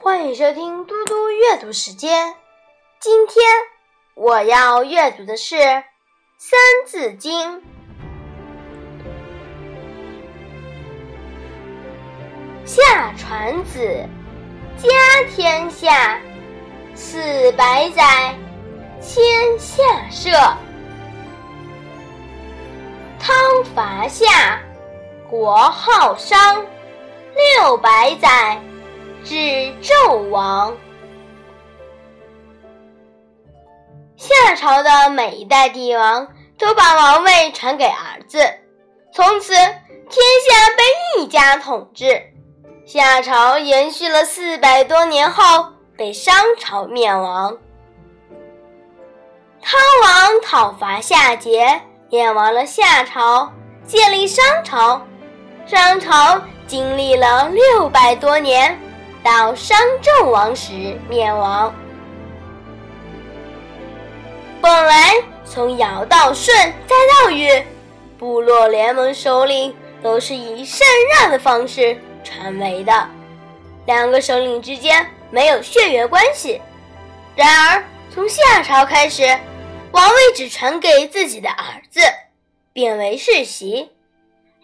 欢迎收听嘟嘟阅读时间。今天我要阅读的是《三字经》。夏传子，家天下，四百载，迁下社。汤伐夏，国号商，六百载。至纣王，夏朝的每一代帝王都把王位传给儿子，从此天下被一家统治。夏朝延续了四百多年后，被商朝灭亡。汤王讨伐夏桀，灭亡了夏朝，建立商朝。商朝经历了六百多年。到商纣王时灭亡。本来从尧到舜再到禹，部落联盟首领都是以禅让的方式传位的，两个首领之间没有血缘关系。然而从夏朝开始，王位只传给自己的儿子，变为世袭。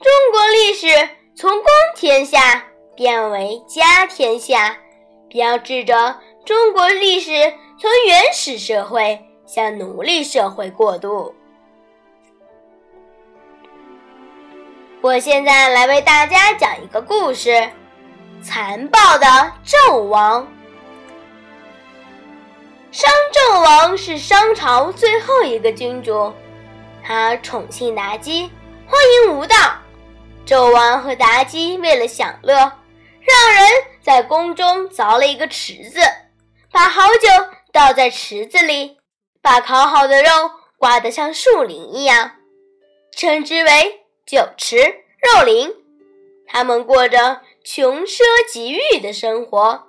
中国历史从公天下。变为家天下，标志着中国历史从原始社会向奴隶社会过渡。我现在来为大家讲一个故事：残暴的纣王。商纣王是商朝最后一个君主，他宠信妲己，荒淫无道。纣王和妲己为了享乐。在宫中凿了一个池子，把好酒倒在池子里，把烤好的肉挂得像树林一样，称之为酒池肉林。他们过着穷奢极欲的生活，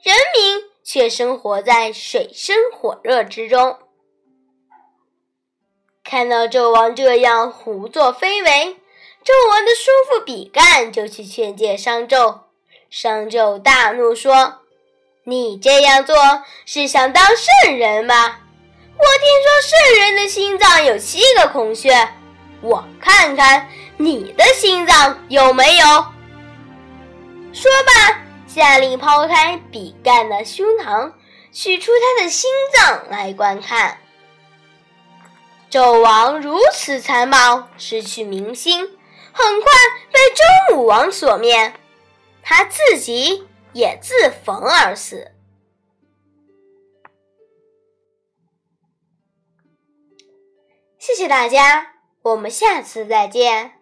人民却生活在水深火热之中。看到纣王这样胡作非为，纣王的叔父比干就去劝诫商纣。商纣大怒说：“你这样做是想当圣人吗？我听说圣人的心脏有七个孔穴，我看看你的心脏有没有。”说罢，下令抛开比干的胸膛，取出他的心脏来观看。纣王如此残暴，失去民心，很快被周武王所灭。他自己也自焚而死。谢谢大家，我们下次再见。